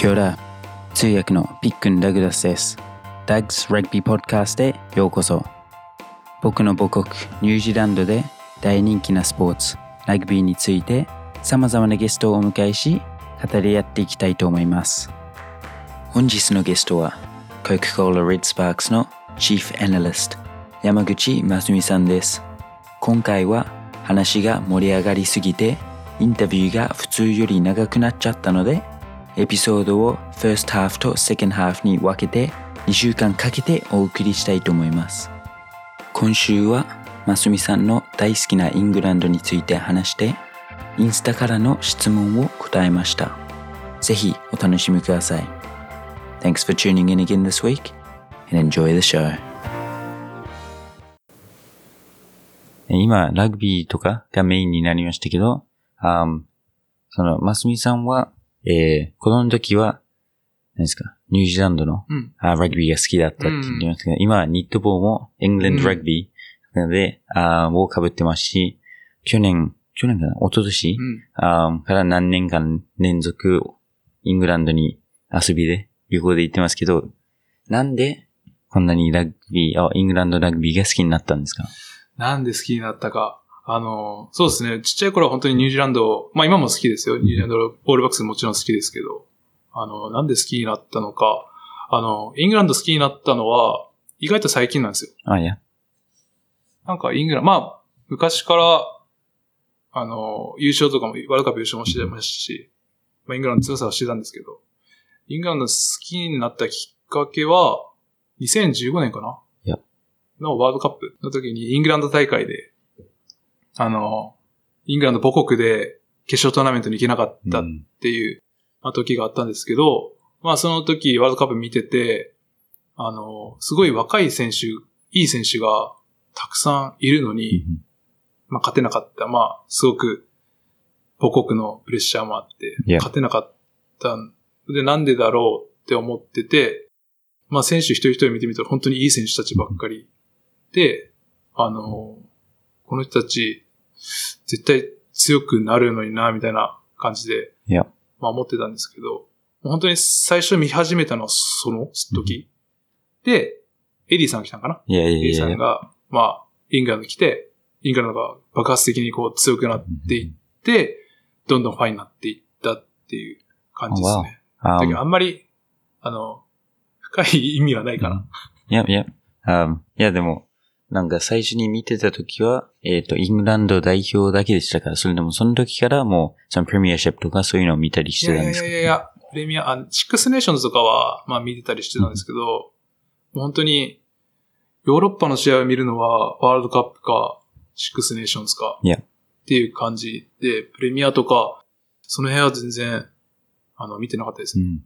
キョラ通訳のピックン・ダグラスです。ダグス・ラグビー・ポッドキャストへようこそ。僕の母国ニュージーランドで大人気なスポーツ、ラグビーについて様々なゲストをお迎えし、語り合っていきたいと思います。本日のゲストは、コカ・コーラ・レッド・スパークスのチーフ・アナリスト、山口真澄さんです。今回は話が盛り上がりすぎて、インタビューが普通より長くなっちゃったので、エピソードを First Half と Second Half に分けて2週間かけてお送りしたいと思います。今週はマスミさんの大好きなイングランドについて話して、インスタからの質問を答えました。ぜひお楽しみください。Thanks for tuning in again this week and enjoy the show. 今、ラグビーとかがメインになりましたけど、あーその、マスミさんは、えー、子供の時は、何ですか、ニュージーランドのうん。あラグビーが好きだったって言ってましたけど、今はニットボーもエングランドラグビーなので、あーを被ってますし、去年、去年かな？一昨年、うん。あーから何年間連続イングランドに遊びで、旅行で行ってますけど、なんでこんなにラグビー、あイングランドラグビーが好きになったんですか？なんで好きになったか。あの、そうですね。ちっちゃい頃は本当にニュージーランド、まあ今も好きですよ。ニュージーランドのボールバックスもちろん好きですけど、あの、なんで好きになったのか。あの、イングランド好きになったのは、意外と最近なんですよ。あ、いや。なんかイングランド、まあ、昔から、あの、優勝とかも、ワールドカップ優勝もしてましたし、まあ、イングランドの強さはしてたんですけど、イングランド好きになったきっかけは、2015年かな？いやのワールドカップの時にイングランド大会で、あの、イングランド母国で決勝トーナメントに行けなかったっていう、まあ、時があったんですけど、まあその時ワールドカップ見てて、あの、すごい若い選手、いい選手がたくさんいるのに、まあ勝てなかった。まあすごく母国のプレッシャーもあって.勝てなかったんで、なんでだろうって思ってて、まあ選手一人一人見てみたら本当にいい選手たちばっかりで、あの、この人たち絶対強くなるのにな、みたいな感じで、いや。まあ思ってたんですけど、本当に最初見始めたのはその時。で、エディさん来たんかな？いやいやエディ。さんが、まあ、イングランド来て、イングランドが爆発的にこう強くなっていって、どんどんファンになっていったっていう感じですね。あだけどあんまり、あの、深い意味はないかな。いやいや。あいやでも、なんか最初に見てた時は、えっ、と、イングランド代表だけでしたから、それでもその時からもう、そのプレミアシップとかそういうのを見たりしてたんですかやいやいや、プレミア、あシックスネーションズとかは、まあ見てたりしてたんですけど、もう本当に、ヨーロッパの試合を見るのは、ワールドカップか、シックスネーションズか、っていう感じで、プレミアとか、その辺は全然、あの、見てなかったですう。ん。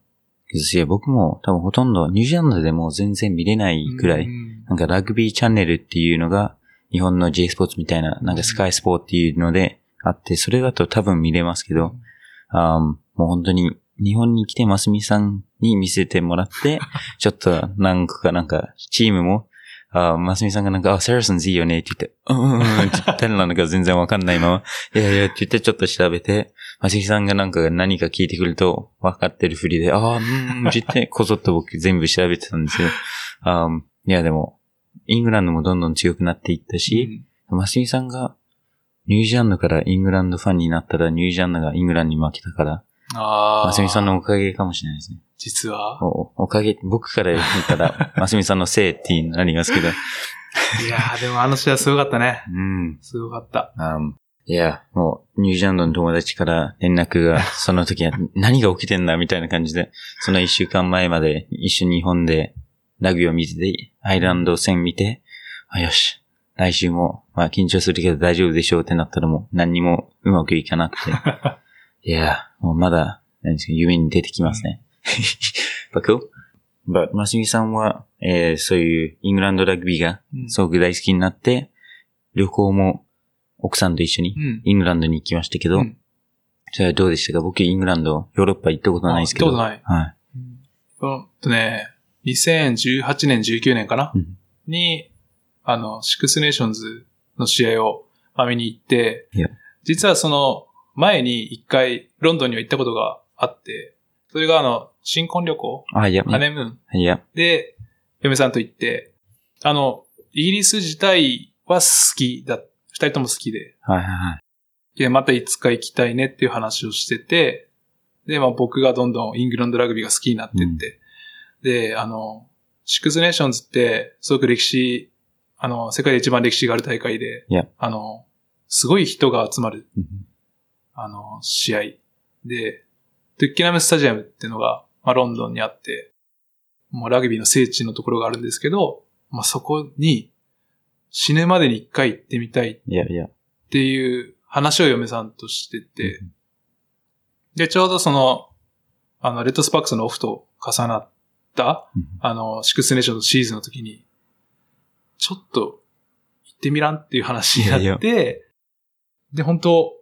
いや僕も多分ほとんどニュージーランドでも全然見れないくらい、うん。なんかラグビーチャンネルっていうのが、日本の J スポーツみたいな、なんか Sky Sport っていうのであって、それだと多分見れますけど、あーもう本当に日本に来てますみさんに見せてもらって、ちょっと何個かなんかチームも、あーますみさんがなんか、あ、セラソンズいいよねって言って、うんうんうんって 誰なのか全然わかんないまま、いやいやって言ってちょっと調べて、ますみさんがなんか何か聞いてくると分かってるふりで、ああ、うん、って言って こそっと僕全部調べてたんですよ。あーいやでも、イングランドもどんどん強くなっていったし、マスミさんがニュージーランドからイングランドファンになったらニュージーランドがイングランドに負けたから、ああ。マスミさんのおかげかもしれないですね。実は？おおかげ、僕から見たら、マスミさんのせいってなりますけど。いやー、でもあの試合すごかったね。うん。すごかった。あいや、もう、ニュージーランドの友達から連絡が、その時は何が起きてんだみたいな感じで、その一週間前まで一緒に日本でラグビーを見てて、アイルランド戦見て、あ、よし、来週も、まあ緊張するけど大丈夫でしょうってなったらもう何にもうまくいかなくて。いや、まだ、何ですか、夢に出てきますね。But cool. But マスミさんは、えーそういうイングランドラグビーがうんすごく大好きになって、旅行も奥さんと一緒にうん。イングランドに行きましたけど、うんそれはどうでしたか？僕イングランド、ヨーロッパ行ったことないですけど。あ行ったことはい。うんとね、2018年、19年かな、うんに、あの、シックスネーションズの試合を、まあ見に行って実はその前に一回ロンドンには行ったことがあって、それがあの、新婚旅行、あ、いや、ハネムーン。いや、で、嫁さんと行って、あの、イギリス自体は好きだ、二人とも好きで、はいはいはい。で、またいつか行きたいねっていう話をしてて、で、まあ僕がどんどんイングランドラグビーが好きになってって、で、あの、シックスネーションズって、すごく歴史、あの、世界で一番歴史がある大会で.あの、すごい人が集まる、うんあの、試合。で、トゥイッケナムスタジアムっていうのが、まあロンドンにあって、もうラグビーの聖地のところがあるんですけど、まあそこに死ぬまでに一回行ってみたい。っていう話を嫁さんとしてて、で、ちょうどその、あの、レッドスパークスのオフと重なった、うんあの、シックスネーションのシーズンの時に、ちょっと行ってみらんっていう話になって、で、本当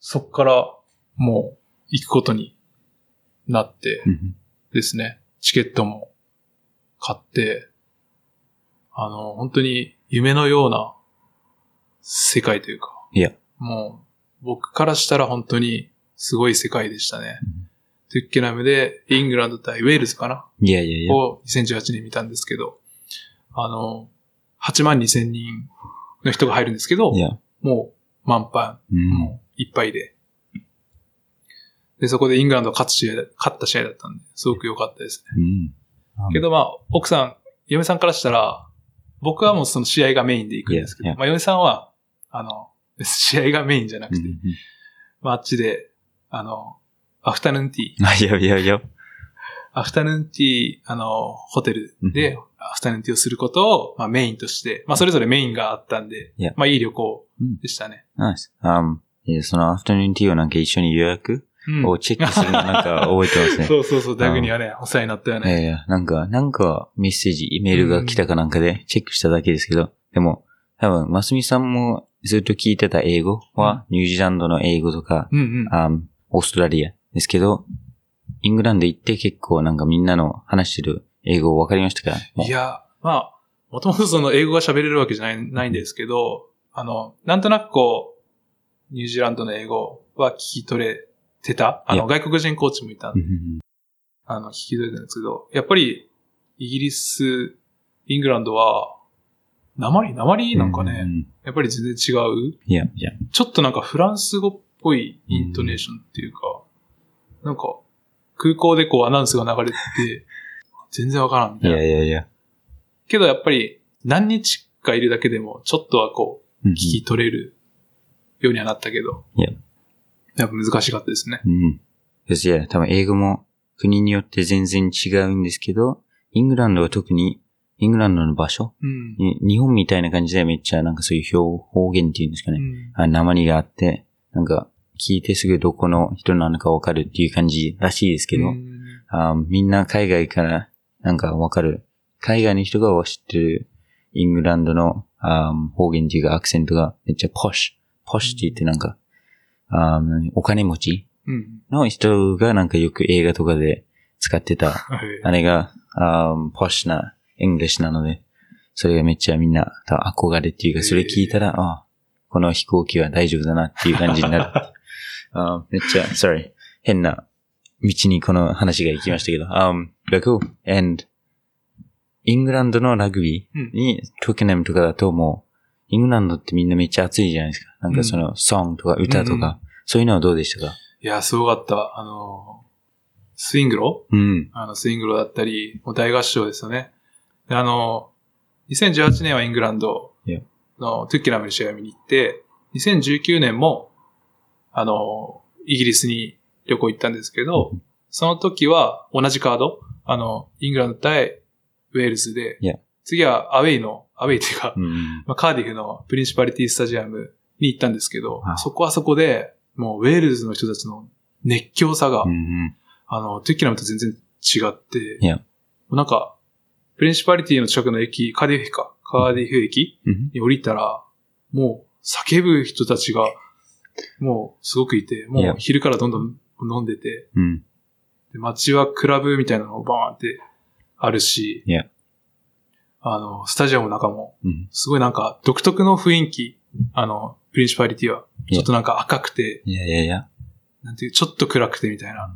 そっからもう行くことになってうんですね、チケットも買って、あの、本当に夢のような世界というか、いや。もう、僕からしたら本当にすごい世界でしたね。うんトゥッケナムでイングランド対ウェールズかな？いやいやいや。を2018年見たんですけど、あの、8万2千人の人が入るんですけどい、や。もう満帆、うん。もういっぱいで。で、そこでイングランドが勝つ試合だ、勝った試合だったんで、すごく良かったですね。うん。けどまあ、奥さん、嫁さんからしたら、僕はもうその試合がメインで行くんですけど.まあ嫁さんは、あの、試合がメインじゃなくて、まああっちで、あの、アフタヌーンティー、あ、いやいやいや。アフタヌーンティー、あの、ホテルでアフタヌーンティーをすることを、まあメインとして、まあそれぞれメインがあったんで.まあいい旅行でしたね。ナイス。あいやそのアフタヌーンティーをなんか一緒に予約うんをチェックするのなんか覚えてますね。そうそうそう、ダグにはね、お世話になったよね。いやいや、なんか、なんかメッセージ、メールが来たかなんかでチェックしただけですけど、でも、多分、ますみさんもずっと聞いてた英語は、ニュージーランドの英語とか、うんうん。あオーストラリアですけど、イングランド行って結構なんかみんなの話してる英語分かりましたか？いや、まあ、もともとその英語が喋れるわけじゃないないんですけど、あの、なんとなくこう、ニュージーランドの英語は聞き取れてた？あの、外国人コーチもいたんで、あの、聞き取れてたんですけど、やっぱり、イギリス、イングランドは、鉛鉛なんかね、やっぱり全然違う？いや、いや、ちょっとなんかフランス語っぽいイントネーションっていうか、なんか、空港でこうアナウンスが流れてて、全然わからんみたいいなやいやいや。けどやっぱり何日かいるだけでもちょっとはこううん。聞き取れるようにはなったけど。いややっぱ難しかったですね。うん。ですいや、多分英語も国によって全然違うんですけど、イングランドは特に、イングランドの場所？うん。に日本みたいな感じでめっちゃなんかそういう表方言っていうんですかね。うんあ鉛があって、なんか聞いてすぐどこの人なのかわかるっていう感じらしいですけど、うんあみんな海外からなんかわかる。海外の人が知ってるイングランドのあ方言っていうかアクセントがめっちゃ posh。posh って言ってなんか、あお金持ち？うん。の人がなんかよく映画とかで使ってた、はい。あれが、あ posh な、 English なので、それがめっちゃみんな憧れっていうか、それ聞いたら、あこの飛行機は大丈夫だなっていう感じになる。あめっちゃ、sorry, 変な道にこの話が行きましたけど、um, but cool. And, イングランドのラグビうんーに、トゥケネムとかだともう、イングランドってみんなめっちゃ熱いじゃないですか。なんかその、ソングとか歌とか、うんうんそういうのはどうでしたか？いや、すごかった。あの、スイングロうん。あの、スイングロだったり、もう大合唱ですよね。であの、2018年はイングランド.のトゥッケナムに試合を見に行って、2019年も、あの、イギリスに旅行行ったんですけど、その時は同じカード、あの、イングランド対ウェールズで.次はアウェイの、アウェイっていうか、うん。まあ、カーディフのプリンシパリティスタジアムに行ったんですけどあ、そこはそこで、もうウェールズの人たちの熱狂さが、うんうん。あの、トゥイッケナムと全然違って、なんか、プリンシパリティの近くの駅、カーディフか、カーディフ駅うんに降りたら、もう叫ぶ人たちが、もうすごくいて、もう昼からどんどん飲んでて、うん。で街はクラブみたいなのがバーンってあるし、あの、スタジアムの中も、うん。すごいなんか独特の雰囲気、あの、プリンシパリティは、いやちょっとなんか赤くて、いやいやいや。なんていう、ちょっと暗くてみたいな。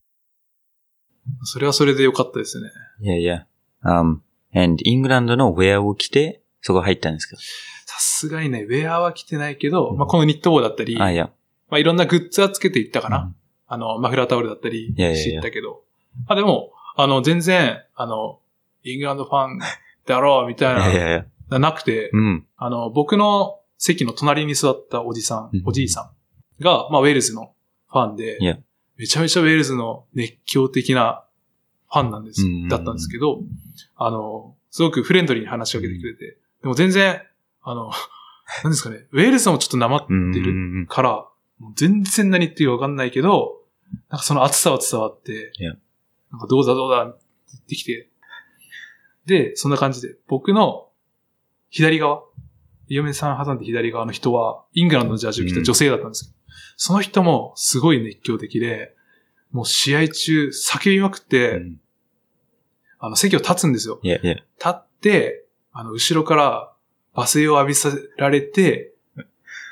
それはそれで良かったですね。いやいや。Um, and イングランドのウェアを着て、そこ入ったんですか？さすがにね、ウェアは着てないけど、まあ、このニット帽だったり、あ、いや。まあ、いろんなグッズはつけていったかな。うんあの、マフラータオルだったりいやいやいやしていったけど。まあでも、あの、全然、あの、イングランドファンだろう、みたいな、いやいやいや。なくて、うん。あの、僕の席の隣に座ったおじさんうん、おじいさんが、まあ、ウェールズのファンでめちゃめちゃウェールズの熱狂的なファンなんですだったんですけど、あの、すごくフレンドリーに話しかけてくれて、でも全然、あの、何ですかね、ウェールズもちょっとなまってるうん。から、全然何言ってるかわかんないけど、なんかその熱さは伝わってなんかどうだどうだって言ってきて、で、そんな感じで、僕の左側、嫁さん挟んで左側の人は、イングランドのジャージを着た女性だったんですけど、その人もすごい熱狂的で、もう試合中叫びまくって、うんあの席を立つんですよ。いやいや。立って、あの、後ろから罵声を浴びさられて、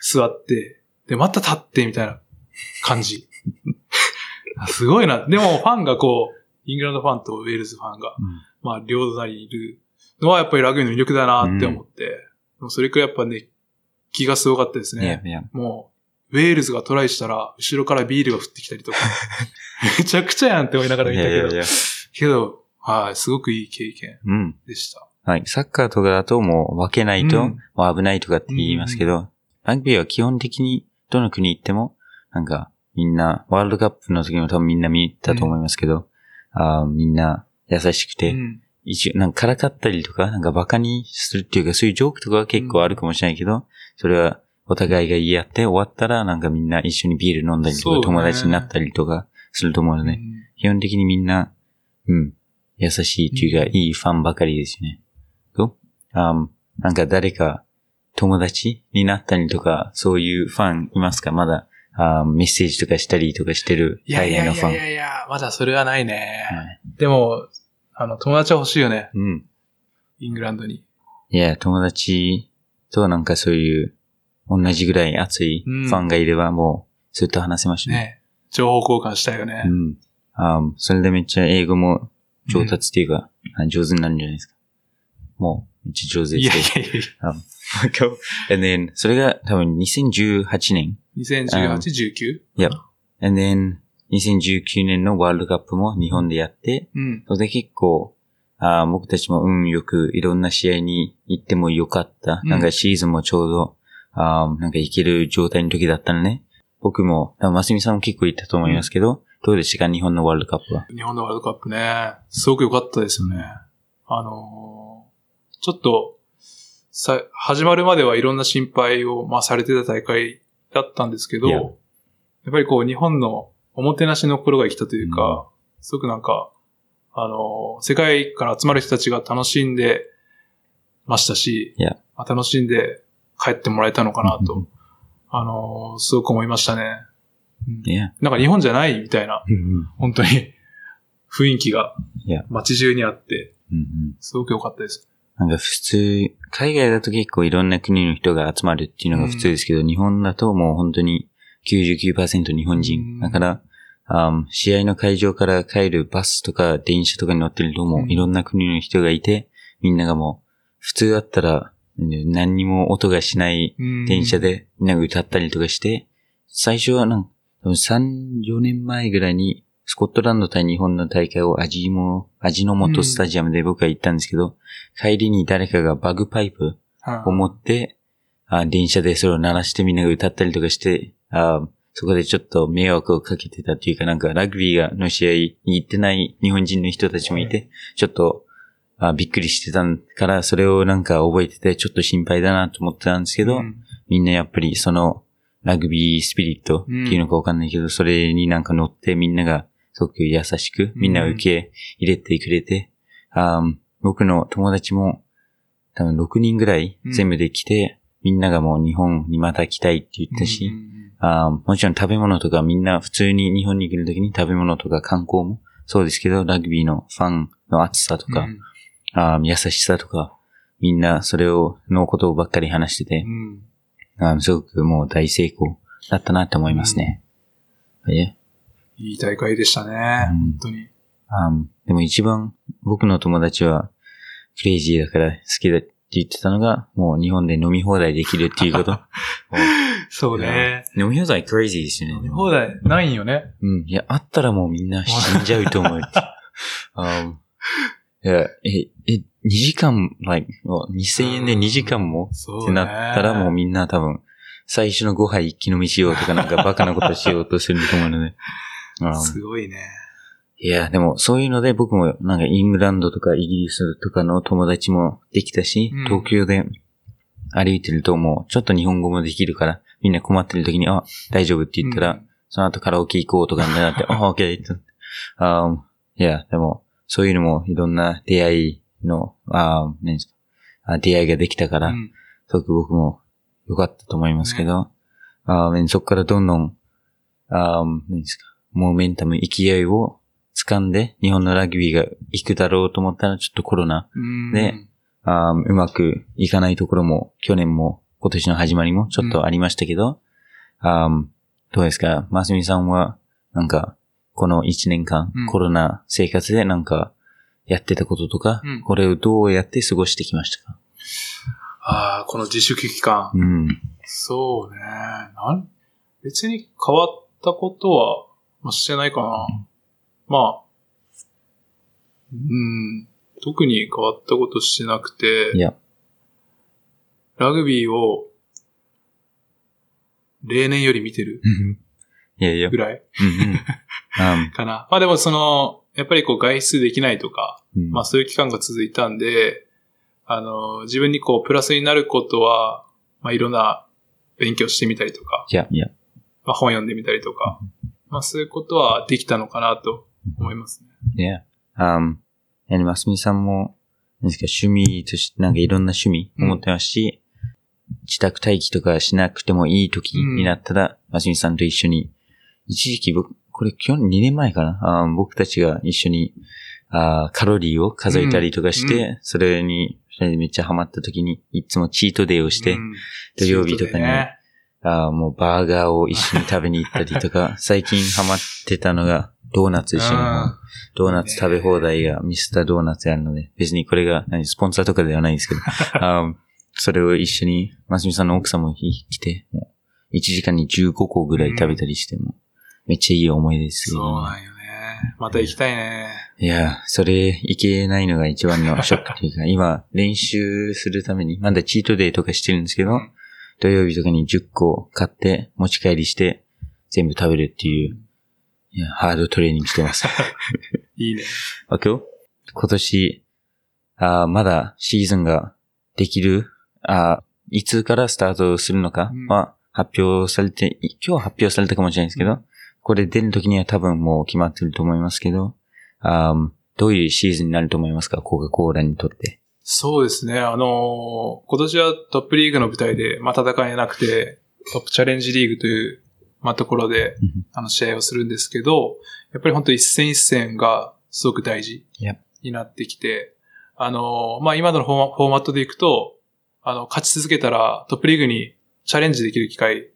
座って、で、また立って、みたいな感じ。すごいな。でも、ファンがこう、イングランドファンとウェールズファンが、まあ、両隣にいるのはやっぱりラグビーの魅力だなって思って、でもそれくらいやっぱね、気がすごかったですね。いやいや。もう、ウェールズがトライしたら、後ろからビールが降ってきたりとか、めちゃくちゃやんって思いながら見たけど。けど、はい、すごくいい経験うん。でした。はい。サッカーとかだともう分けないと、うんもう危ないとかって言いますけど、ラグビーは基本的にどの国行っても、なんかみんな、ワールドカップの時も多分みんな見たと思いますけど、あーみんな優しくて、うん一応、なんかからかったりとか、なんかバカにするっていうか、そういうジョークとかは結構あるかもしれないけど、それはお互いが言い合って終わったら、なんかみんな一緒にビール飲んだりとか、友達になったりとかすると思うので、うん基本的にみんな、うん、優しいっていうか、いいファンばかりですよね。と、あーなんか誰か友達になったりとか、そういうファンいますか？まだ、あーメッセージとかしたりとかしてるいやいやいのファン。やいやいや、まだそれはないね。はいでも、あの、友達は欲しいよね。うん。イングランドに。いや、友達となんかそういう、同じぐらい熱いうんファンがいればもう、ずっと話せましたね。ね。情報交換したいよね。うん。あーそれでめっちゃ英語も上達っていうか、あ上手になるんじゃないですか。もう、めっちゃ上手いですやいやいや。Um, and then, それが多分2018年。2018、19? Yep. And then, 2019年のワールドカップも日本でやって、うん。それで結構、あー僕たちも運よくいろんな試合に行ってもよかった。うんなんかシーズンもちょうど、あーなんか行ける状態の時だったのね。僕も、多分ますみさんも結構行ったと思いますけど、どうでしたか？日本のワールドカップは。日本のワールドカップね。すごく良かったですよね。あのーちょっと、さ、始まるまではいろんな心配を、まあ、されてた大会だったんですけど、やっぱりこう、日本のおもてなしの心が生きたというか、すごくなんか、あのー世界から集まる人たちが楽しんでましたし、いや。まあ楽しんで帰ってもらえたのかなうんと、あのーすごく思いましたね。うん。いや。なんか日本じゃないみたいな、本当に雰囲気が街中にあって、すごく良かったです。なんか普通、海外だと結構いろんな国の人が集まるっていうのが普通ですけど、日本だともう本当に99%日本うん。人。だから、試合の会場から帰るバスとか電車とかに乗ってるともいろんな国の人がいて、みんながもう、普通だったらね何にも音がしない電車でみんなが歌ったりとかして、最初はなんか、多分3、4年前ぐらいに、スコットランド対日本の大会を味も、味の素スタジアムで僕は行ったんですけど、帰りに誰かがバグパイプはいを持って、あ電車でそれを鳴らしてみんなが歌ったりとかして、あそこでちょっと迷惑をかけてたっていうか、なんかラグビーがの試合に行ってない日本人の人たちもいて、ちょっとあびっくりしてたから、それをなんか覚えてて、ちょっと心配だなと思ってたんですけど、うん。みんなやっぱりそのラグビースピリットっていうのかわかんないけど、それになんか乗ってみんながすごく優しくみんなを受け入れてくれて、あー僕の友達も多分6人ぐらい全部で来て、みんながもう日本にまた来たいって言ったし、うんうんあーもちろん食べ物とかみんな普通に日本に来るときに食べ物とか観光もそうですけど、ラグビーのファンの熱さとか、うんあー優しさとか、みんなそれを、のことばっかり話しててう、んあーすごくもう大成功だったなって思いますね。えいい大会でしたね。うん本当に。あでも一番僕の友達はクレイジーだから好きだって言ってたのが、もう日本で飲み放題できるっていうこと。そうね。飲み放題クレイジーですよね。飲み放題ないんよね。うん。いや、あったらもうみんな死んじゃうと思う。um, いや、え、え、2時間、like、2000円で2時間も？そうってなったらもうみんな多分、最初の5杯一気飲みしようとかなんか バカなことしようとすると思うので。um, すごいね。いや、でもそういうので僕もなんかイングランドとかイギリスとかの友達もできたし、うん東京で歩いてるともうちょっと日本語もできるから、みんな困ってる時に、あ、大丈夫って言ったら、うん。その後カラオケ行こうとかになって、あ、オッケーって。あいや、でも、そういうのもいろんな出会いの、あ何ですかあ出会いができたから、うん。すごく僕も良かったと思いますけど、あーそこからどんどん、あー何ですか、モーメンタム、勢いを掴んで、日本のラグビーが行くだろうと思ったら、ちょっとコロナ、うん。ねあーうまくいかないところも、去年も今年の始まりもちょっとありましたけど、あーどうですか？マスミさんは、なんか、この1年間、うんコロナ生活でなんか、やってたこととか、うんこれをどうやって過ごしてきましたか？ああ、この自粛期間。うん。そうね。なん、別に変わったことは、まあ、してないかな。まあ、うん、特に変わったことしてなくてい、や、ラグビーを、例年より見てるいやいやぐ。らい かな。まあでもその、やっぱりこう外出できないとか、うんまあそういう期間が続いたんで、あの、自分にこうプラスになることは、まあいろんな勉強してみたりとか、いや、いや。まあ本読んでみたりとか、まあそういうことはできたのかなと思いますね。いや。Um, やはり、ますみさんも、何ですか、趣味として、なんかいろんな趣味を持ってますし、自宅待機とかしなくてもいい時になったら、ますみさんと一緒に、一時期僕、これ去年2年前かな、あー僕たちが一緒にあーカロリーを数えたりとかして、うん。それに二人でめっちゃハマった時に、いつもチートデイをして、うん。土曜日とかにね。あーもうバーガーを一緒に食べに行ったりとか、最近ハマってたのが、ドーナツ一緒にうん。ドーナツ食べ放題がミスタードーナツやるので、別にこれが何スポンサーとかではないんですけど、あそれを一緒に、ますみさんの奥さんも来て、もう1時間に15個ぐらい食べたりしても、めっちゃいい思い出ですそう。なんよね。また行きたいね。いや、それいけないのが一番のショックというか、今練習するために、まだチートデイとかしてるんですけど、うん土曜日とかに10個買って持ち帰りして全部食べるっていう、いや、ハードトレーニングしてます。いいね。あ、今日？今年、あーまだシーズンができる、あーいつからスタートするのかうんは発表されて、い今日発表されたかもしれないですけど、これ出る時には多分もう決まってると思いますけど、あーどういうシーズンになると思いますか？コカ・コーラにとって。そうですね。あのー今年はトップリーグの舞台で、まあ、戦えなくて、トップチャレンジリーグという、まあ、ところでうん、あの、試合をするんですけど、やっぱり本当一戦一戦がすごく大事.になってきて、あのーまあ、今のフォーマフォーマットでいくと、あの、勝ち続けたらトップリーグにチャレンジできる機会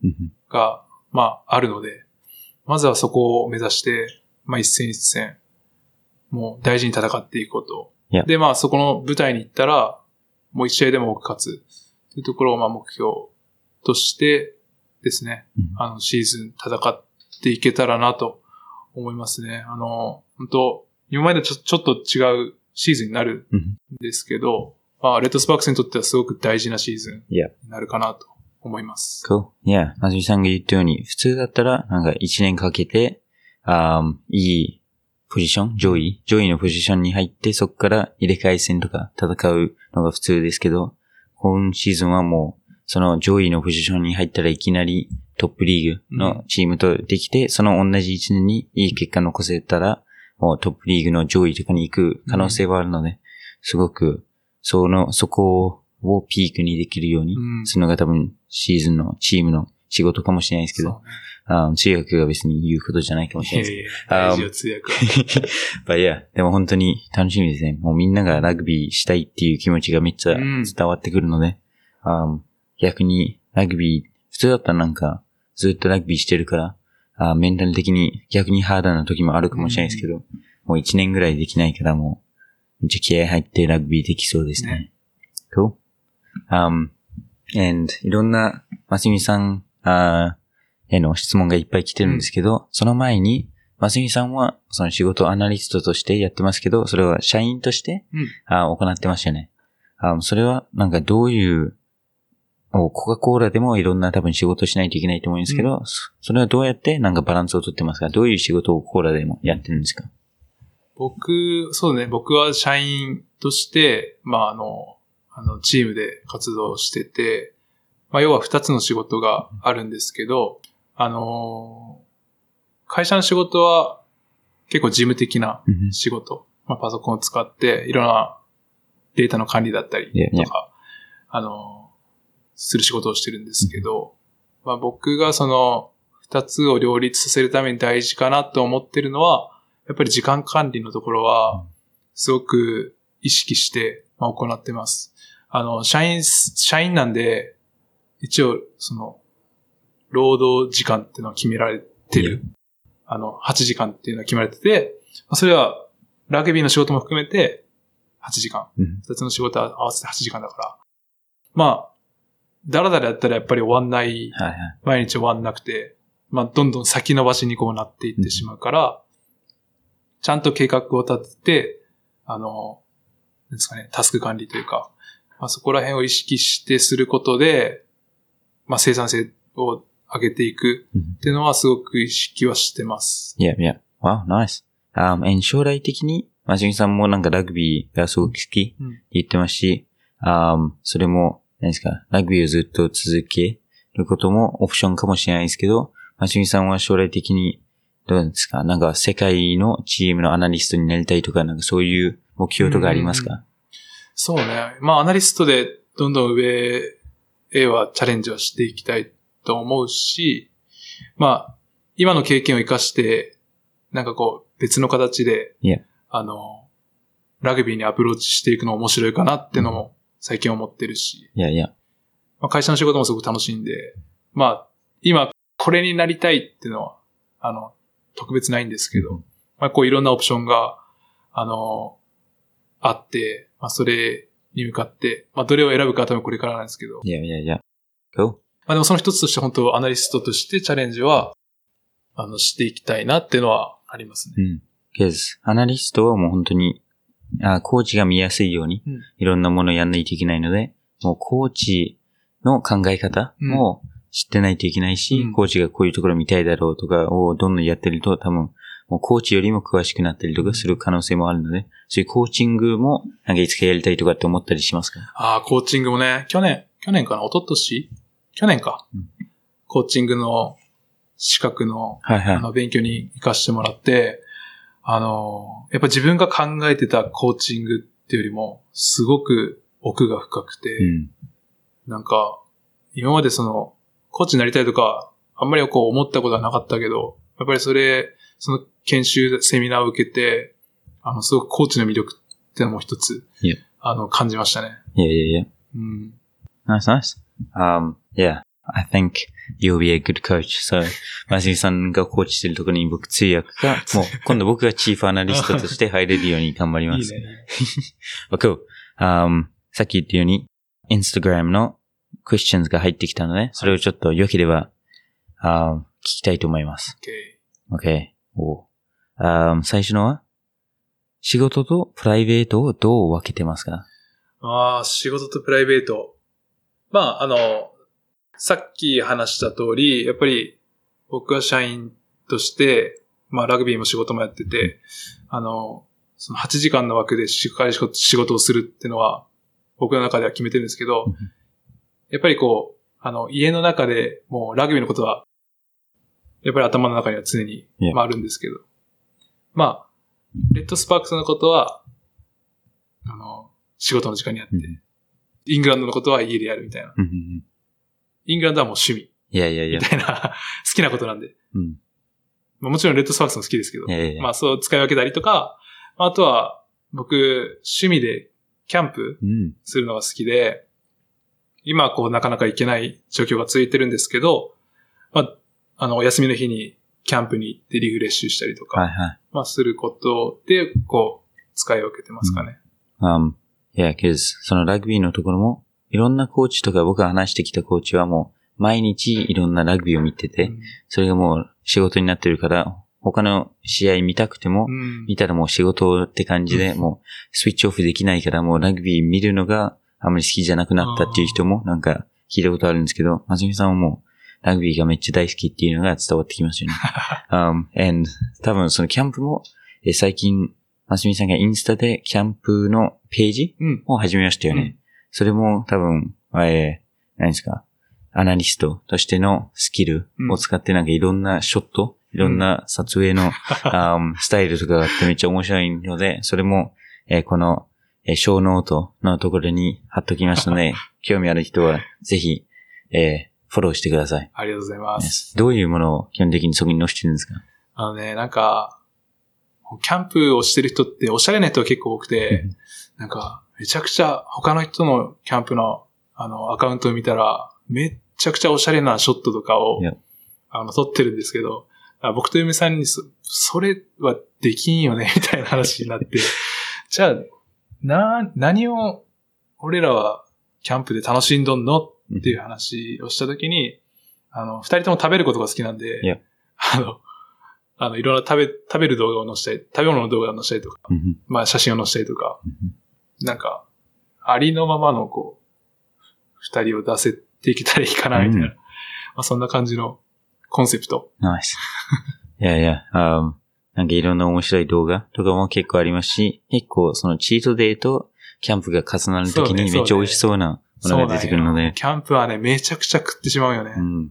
が、まあ、あるので、まずはそこを目指して、まあ、一戦一戦、もう大事に戦っていくこと。Yeah. で、まあ、そこの舞台に行ったら、もう一試合でも多く勝つ。というところを、まあ、目標としてですね、うんあの、シーズン戦っていけたらなと思いますね。あの、本当今までとちょちょっと違うシーズンになるうんんですけど、まあ、レッドスパークスにとってはすごく大事なシーズン.になるかなと思います。Cool. Yeah. まずみさんが言ったように、普通だったら、なんか1年かけて、あーいいポジション上位上位のポジションに入って、そこから入れ替え戦とか戦うのが普通ですけど、今シーズンはもう、その上位のポジションに入ったらいきなりトップリーグのチームとできて、その同じ1年にいい結果残せたら、もうトップリーグの上位とかに行く可能性はあるので、すごく、その、そこをピークにできるように、うん。するのが多分シーズンのチームの仕事かもしれないですけど、あ通訳が別に言うことじゃないかもしいれないです。やいや、大事よ、通訳いや、でも本当に楽しみですね。もうみんながラグビーしたいっていう気持ちがめっちゃうん。伝わってくるので、あ逆にラグビー、普通だったらなんかずっとラグビーしてるから、あメンタル的に逆にハードな時もあるかもしれないですけど、もう1年ぐらいできないからもう、めっちゃ気合入ってラグビーできそうですね。cool. Um, and いろんな、ますみさん、あへの質問がいっぱい来てるんですけど、その前に、ますみさんは、その仕事アナリストとしてやってますけど、それは社員として、うんあ行ってましたよね。あそれは、なんかどういう、おコカ・コーラでもいろんな多分仕事しないといけないと思うんですけど、そそれはどうやってなんかバランスをとってますか？どういう仕事をコーラでもやってるんですか？僕、そうね、僕は社員として、まあ、あの、あの、チームで活動してて、まあ、要は二つの仕事があるんですけど、あの、会社の仕事は結構事務的なうん仕事、まあ、パソコンを使っていろんなデータの管理だったりとか、あの、する仕事をしてるんですけど、まあ、僕がその二つを両立させるために大事かなと思ってるのは、やっぱり時間管理のところは、すごく意識してまあ行ってます。あの、社員、社員なんで、一応、その、労働時間っていうのは決められてる。あの、8時間っていうのは決められてて、まあそれは、ラグビーの仕事も含めて、8時間。うん二つの仕事は合わせて8時間だから。まあ、だらだらやったらやっぱり終わんないはいはい。毎日終わんなくて、まあ、どんどん先延ばしにこうなっていってしまうから、ちゃんと計画を立てて、あの、なんですかね、タスク管理というか、まあ、そこら辺を意識してすることで、まあ、生産性を上げていくうんっていうのはすごく意識はしてます。Yeah, yeah. Wow, nice. Um, and 将来的に、まじみさんもなんかラグビーがすごく好きってうん言ってますし、um, それも、何ですか、ラグビーをずっと続けることもオプションかもしれないですけど、まじみさんは将来的に、どうなんですか？なんか世界のチームのアナリストになりたいとか、なんかそういう目標とかありますか？そうね。まあ、アナリストでどんどん上へはチャレンジはしていきたいと思うし、まあ、今の経験を活かして、なんかこう、別の形で.あの、ラグビーにアプローチしていくの面白いかなってのも最近思ってるし、いやいや。まあ、会社の仕事もすごく楽しいんで、まあ、今、これになりたいっていうのは、あの、特別ないんですけど、うんまあ、こういろんなオプションが、あの、あって、まあ、それに向かって、まあ、どれを選ぶかは多分これからなんですけど、いやいやいや。Cool. まあ、でもその一つとして本当アナリストとしてチャレンジは、あの、していきたいなっていうのはありますね。うん。because アナリストはもう本当に、あコーチが見やすいようにうん、いろんなものをやんないといけないので、もうコーチの考え方も知ってないといけないし、うん。コーチがこういうところ見たいだろうとかをどんどんやってると多分、もうコーチよりも詳しくなったりとかする可能性もあるので、そういうコーチングもなんかいつかやりたいとかって思ったりしますか？ああ、コーチングもね、去年、去年かな？一昨年？去年か、うん。コーチングの資格のはいはい。あの、勉強に行かしてもらって、あの、やっぱ自分が考えてたコーチングっていうよりも、すごく奥が深くて、うん。なんか、今までその、コーチになりたいとか、あんまりこう思ったことはなかったけど、やっぱりそれ、その研修、セミナーを受けて、あの、すごくコーチの魅力ってのも一つあの、感じましたね。いやいやいや。うん。Nice, nice. Um, yeah, I think you'll be a good coach. So, マジさんがコーチしてるところに僕通訳か、もう今度僕がチーフアナリストとして入れるように頑張ります。いいね。Cool. Um, さっき言ったように、Instagram の questions が入ってきたので、それをちょっと良ければ、um, 聞きたいと思います。OK OK. お。um, 最初のは、仕事とプライベートをどう分けてますか？ああ、仕事とプライベート。まあ、あの、さっき話した通り、やっぱり僕は社員として、まあラグビーも仕事もやってて、あの、その8時間の枠でしっかり仕事仕事をするっていうのは、僕の中では決めてるんですけどうん、やっぱりこう、あの、家の中でもうラグビーのことは、やっぱり頭の中には常に.まああるんですけど、まあ、レッドスパークスのことは、あの、仕事の時間にやって、うんイングランドのことは家でやるみたいな。うんうんうんイングランドはもう趣味いやいやいやみ。たいな、好きなことなんで。うん。まあ、もちろんレッドスパークスも好きですけどい、やいやいや。まあそう使い分けたりとか、あとは僕、趣味でキャンプうん。するのが好きで、今はこうなかなか行けない状況が続いてるんですけど、まあ、あの、お休みの日にキャンプに行ってリフレッシュしたりとか、はいはい。まあすることで、こう、使い分けてますかね。Um, yeah, cause そのラグビーのところも、いろんなコーチとか僕が話してきたコーチはもう、毎日いろんなラグビーを見てて、うん。それがもう仕事になってるから、他の試合見たくても、うん。見たらもう仕事って感じで、もうスイッチオフできないから、もうラグビー見るのがあまり好きじゃなくなったっていう人もなんか聞いたことあるんですけど、まつみさんはもうラグビーがめっちゃ大好きっていうのが伝わってきますよね。um, and 多分そのキャンプも、え最近、まつみさんがインスタでキャンプのページうん。を始めましたよね。うんそれも多分、えー、何ですか、アナリストとしてのスキルを使ってなんかいろんなショット、いろんな撮影の、あースタイルとかがあってめっちゃ面白いので、それも、えーこの、えーショーノートのところに貼っときますので、興味ある人はぜひ、えーフォローしてください。ありがとうございます。どういうものを基本的にそこに載せてるんですか？あのね、なんか、キャンプをしてる人っておしゃれな人が結構多くて、なんか、めちゃくちゃ他の人のキャンプのあのアカウントを見たら、めっちゃくちゃおしゃれなショットとかを.あの撮ってるんですけど、あ僕と嫁さんにそ、それはできんよね、みたいな話になって、じゃあ、な、何を俺らはキャンプで楽しんどんの？っていう話をしたときに、あの、二人とも食べることが好きなんで.あの、あの、いろんな食べ、食べる動画を載せたり、食べ物の動画を載せたりとか、うんまあ写真を載せたりとか、うんなんか、ありのままのこう、二人を出せていけたらいいかな、みたいな。うんまあそんな感じのコンセプト。ナイス。いやいや、あなんかいろんな面白い動画とかも結構ありますし、結構そのチートデーとキャンプが重なるときにめっちゃ美味しそうなものが出てくるのでそうなんよ。キャンプはね、めちゃくちゃ食ってしまうよね。うん。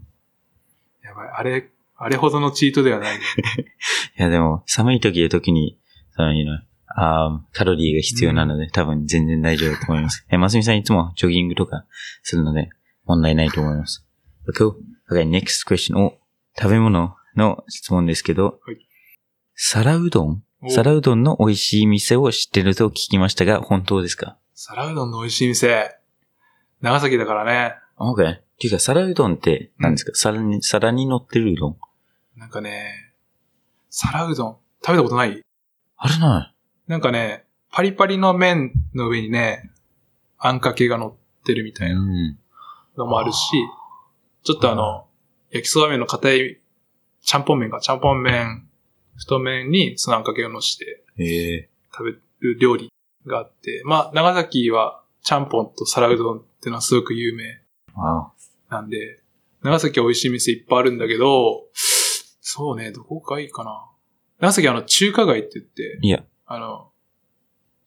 やばい。あれ、あれほどのチートではない、ね。いやでも、寒い時で時に、その、you know あーカロリーが必要なので、多分全然大丈夫だと思います。え、ますみさんいつもジョギングとかするので、問題ないと思います。Cool. Okay, next question. お、食べ物の質問ですけど、はい皿うどん？お皿うどんの美味しい店を知ってると聞きましたが、本当ですか？皿うどんの美味しい店。長崎だからね。?OK. っていうか、皿うどんって何ですか、皿に、皿に乗ってるうどん？なんかね、皿うどん。食べたことない？あれななんかね、パリパリの麺の上にね、あんかけが乗ってるみたいなうん。のもあるし、ちょっとあの、焼きそば麺の硬い、ちゃんぽん麺か、ちゃんぽん麺、太麺にそのあんかけを乗せて。食べる料理があって、まあ、長崎はちゃんぽんと皿うどんってのはすごく有名わなんで、長崎は美味しい店いっぱいあるんだけど、そうね、どこがいいかな。長崎はあの中華街って言って、いや。あの、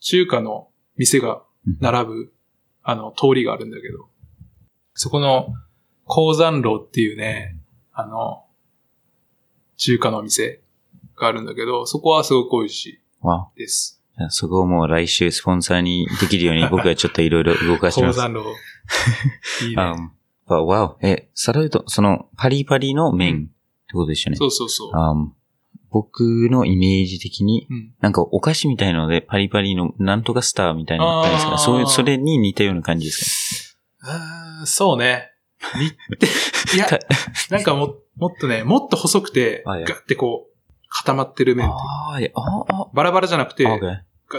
中華の店が並ぶ、あの、通りがあるんだけど、そこの、鉱山楼っていうね、あの、中華の店があるんだけど、そこはすごく美味しわいです。そこをもう来週スポンサーにできるように僕はちょっといろいろ動かします。鉱山楼。いいね。um, but wow. え、皿うどん、そのパリパリの麺ってことでしたね。そうそうそう。um, 僕のイメージ的に、うん。なんかお菓子みたいのでパリパリのなんとかスターみたいなのあったんですか？そういう、それに似たような感じですあーそうね。にいやか、なんかも、もっとね、もっと細くて、ガッてこう、固まってるか麺っていう。ああ、いやああ、バラバラじゃなくて、あ、ガ。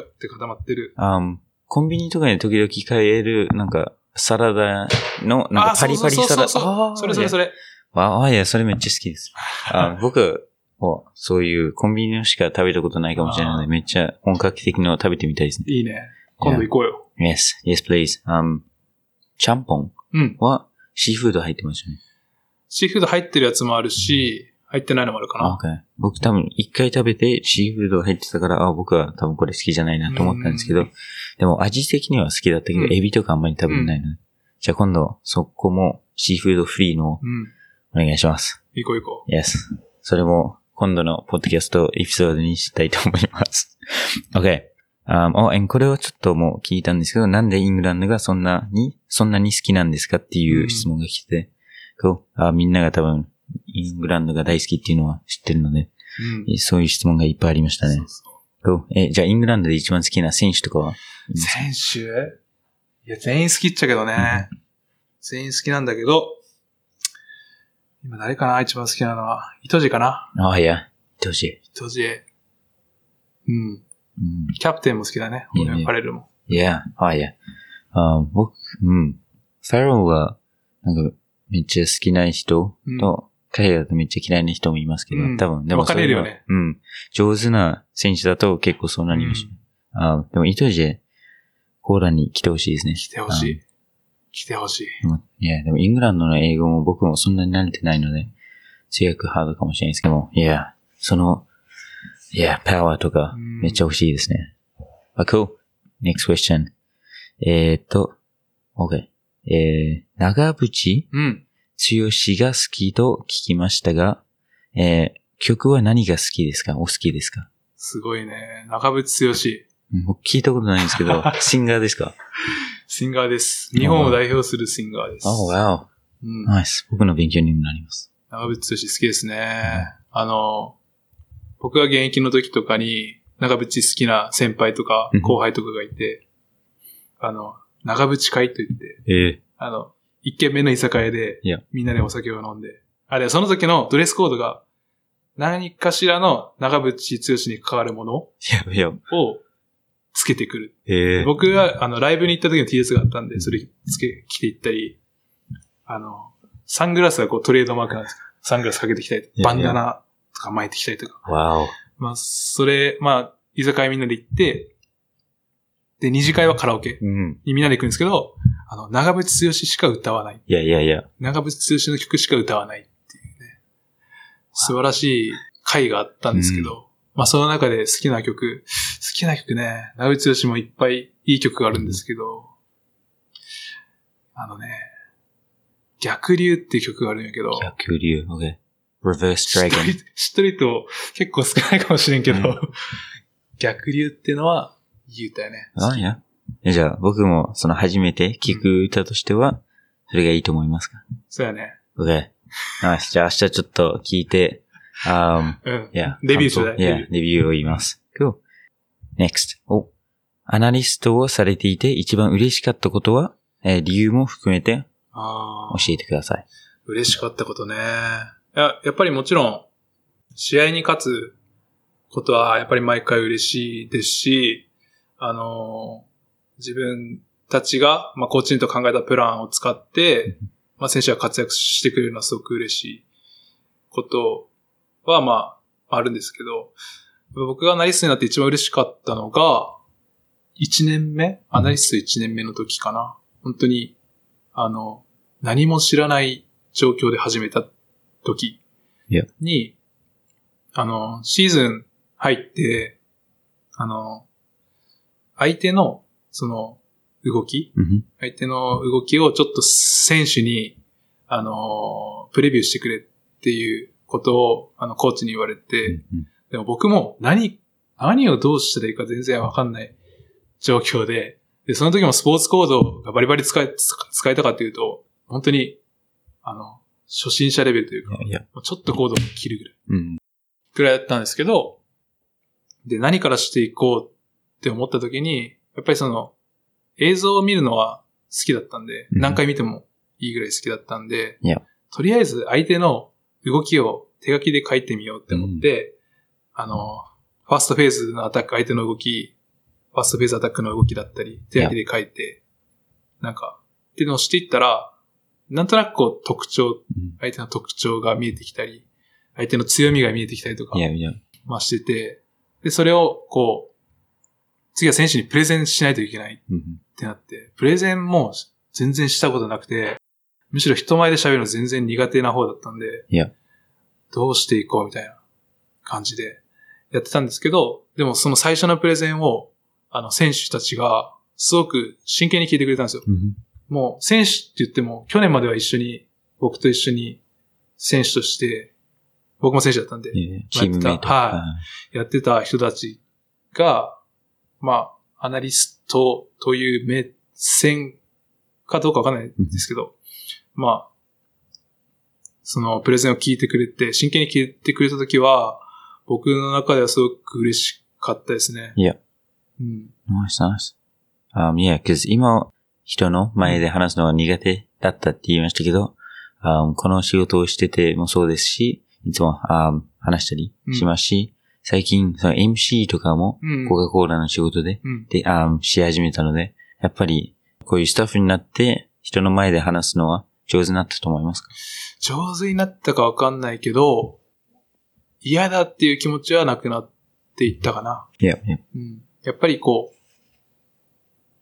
ッて固まってる。um, コンビニとかで時々買える、なんか、サラダの、なんかパリパリサラダ。あーそれそれそれ。ああ、いや、それめっちゃ好きです。あ僕、おそういうコンビニのしか食べたことないかもしれないので、めっちゃ本格的の食べてみたいですね。いいね。今度行こうよ。Yes, yes, please. Um, ちゃんぽんうん。はシーフード入ってますよね。シーフード入ってるやつもあるし、入ってないのもあるかあ、な。OK。僕多分一回食べてシーフード入ってたから、あ、僕は多分これ好きじゃないなと思ったんですけどうん、でも味的には好きだったけど、うんエビとかあんまり食べれないので。じゃあ今度、そこもシーフードフリーの。お願いします。行こう行こ Yes. それも今度のポッドキャストエピソードにしたいと思います。OK. Um, oh, これはちょっともう聞いたんですけど、なんでイングランドがそんなに、そんなに好きなんですかっていう質問が来て、こうあみんなが多分イングランドが大好きっていうのは知ってるので、う。うん。そういう質問がいっぱいありましたねそう。そうえ、じゃあイングランドで一番好きな選手とかは？選手？いや、全員好きっちゃけどね。全員好きなんだけど、今誰かな？一番好きなのは。糸地かな？Oh yeah. どうし糸地。うん。うん。キャプテンも好きだね。俺パレルも。Yeah. Oh yeah. あ僕、うん。ファローは、なんか、めっちゃ好きな人と、彼だとめっちゃ嫌いな人もいますけど、うん多分、でも分かれるよねうん。上手な選手だと結構そうなります。あでも、イトジェ、コーラに来てほしいですね。来てほしい。来てほしい。いや、でもイングランドの英語も僕もそんなに慣れてないので、通訳ハードかもしれないですけども、いや、その、いや、パワーとかうんめっちゃ欲しいですね。あ、cool. Next question. えーっと、OK。えー、長渕？うん。剛が好きと聞きましたが、えー、曲は何が好きですか？お好きですか？すごいね。中渕剛。うん僕聞いたことないんですけど、シンガーですか？シンガーです。日本を代表するシンガーです。?Oh, wow. うん。ナイス。僕の勉強にもなります。長渕剛好きですね。あの、僕が現役の時とかに、長渕好きな先輩とかうん後輩とかがいて、あの、長渕会と言って、ええあの、一軒目の居酒屋でいや、みんなでお酒を飲んで、あれ、その時のドレスコードが、何かしらの長渕剛に関わるものいや、いや、をつけてくる。ええ僕が、あの、ライブに行った時の T シャツがあったんで、それつけ、着て行ったり、あの、サングラスがこうトレードマークなんですサングラスかけてきたり、バンダナとか巻いてきたりとか。わお。まあ、それ、まあ、居酒屋みんなで行って、で、二次会はカラオケうん。にみんなで行くんですけど、あの、長渕剛しか歌わない。いやいやいや。長渕剛の曲しか歌わないっていうね。素晴らしい回があったんですけど、まあその中で好きな曲、好きな曲ね、長渕剛もいっぱいいい曲があるんですけど、あのね、逆流っていう曲があるんやけど、逆流。OK。Reverse 知っと Dragon。る知っとる人結構少ないかもしれんけど、う逆流っていうのは言うたよね。あ、いや。えじゃあ、僕もその初めて聞く歌としては、それがいいと思いますか？そうやね。?OK。ナイス。じゃあ明日ちょっと聞いて、um, うん。yeah. レビューしていや、レビューを言います。Cool. Next. お。アナリストをされていて一番嬉しかったことは、えー理由も含めてああ。教えてください。嬉しかったことね。いや、やっぱりもちろん、試合に勝つことはやっぱり毎回嬉しいですし、あのー自分たちが、まあ、コーチンと考えたプランを使って、まあ、選手が活躍してくれるのはすごく嬉しいことは、まあ、あるんですけど、僕がアナリストになって一番嬉しかったのが、1年目アナリスト1年目の時かな。本当に、あの、何も知らない状況で始めた時.に、あの、シーズン入って、あの、相手の、その、動きうん相手の動きをちょっと選手に、あの、プレビューしてくれっていうことを、あの、コーチに言われて、うんでも僕も何、何をどうしたらいいか全然わかんない状況で、で、その時もスポーツコードがバリバリ使え、使使えたかっていうと、本当に、あの、初心者レベルというか、いや、ちょっとコードを切るぐらい。うん。ぐらいだったんですけど、で、何からしていこうって思った時に、やっぱりその、映像を見るのは好きだったんで、うん。何回見てもいいぐらい好きだったんで、いや。とりあえず相手の動きを手書きで書いてみようって思って、あの、ファーストフェーズのアタック、相手の動き、ファーストフェーズアタックの動きだったり、手書きで書いて、なんか、っていうのをしていったら、なんとなくこう特徴、うん相手の特徴が見えてきたり、相手の強みが見えてきたりとかい、やい。や。まあしてて、で、それをこう、次は選手にプレゼンしないといけない。うんってなって、プレゼンも全然したことなくて、むしろ人前で喋るの全然苦手な方だったんで、どうしていこうみたいな感じでやってたんですけど、でもその最初のプレゼンを、あの、選手たちがすごく真剣に聞いてくれたんですよ。うん。もう選手って言っても、去年までは一緒に、僕と一緒に選手として、僕も選手だったんで、いやいやチームメイト。はやってた人たちが、まあ、アナリストという目線かどうかわかんないんですけど、まあ、そのプレゼンを聞いてくれて、真剣に聞いてくれたときは、僕の中ではすごく嬉しかったですね。いや。うん。ナイスナイス。Um, yeah, cause 今、人の前で話すのは苦手だったって言いましたけど、あこの仕事をしててもそうですし、いつもあ話したりしますし、最近その MC とかもうん。コカ・コーラの仕事で、うん。で、あし始めたので、やっぱりこういうスタッフになって人の前で話すのは上手になったと思いますか？上手になったかわかんないけど、嫌だっていう気持ちはなくなっていったかな。いや、いや、うん。やっぱりこ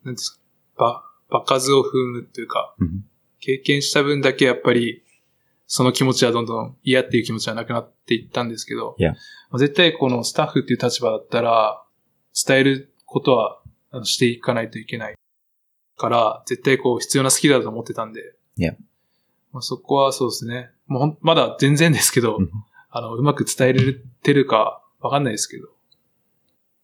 う、なんですか、ば、場数を踏むっていうか、うん経験した分だけやっぱり、その気持ちはどんどん嫌っていう気持ちはなくなっていったんですけど、Yeah. まあ絶対このスタッフっていう立場だったら、伝えることはしていかないといけないから、絶対こう必要なスキルだと思ってたんで、Yeah. まあ、そこはそうですね。もうまだ全然ですけど、うんあの、うまく伝えれてるかわかんないですけど、